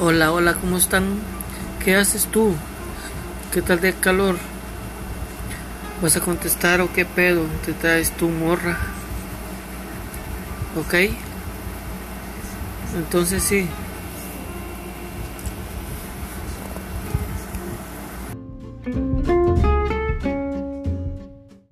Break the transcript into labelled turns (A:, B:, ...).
A: Hola, hola, ¿cómo están? ¿Qué haces tú? ¿Qué tal de calor? ¿Vas a contestar o qué pedo? ¿Te traes tu morra? ¿Ok? Entonces sí.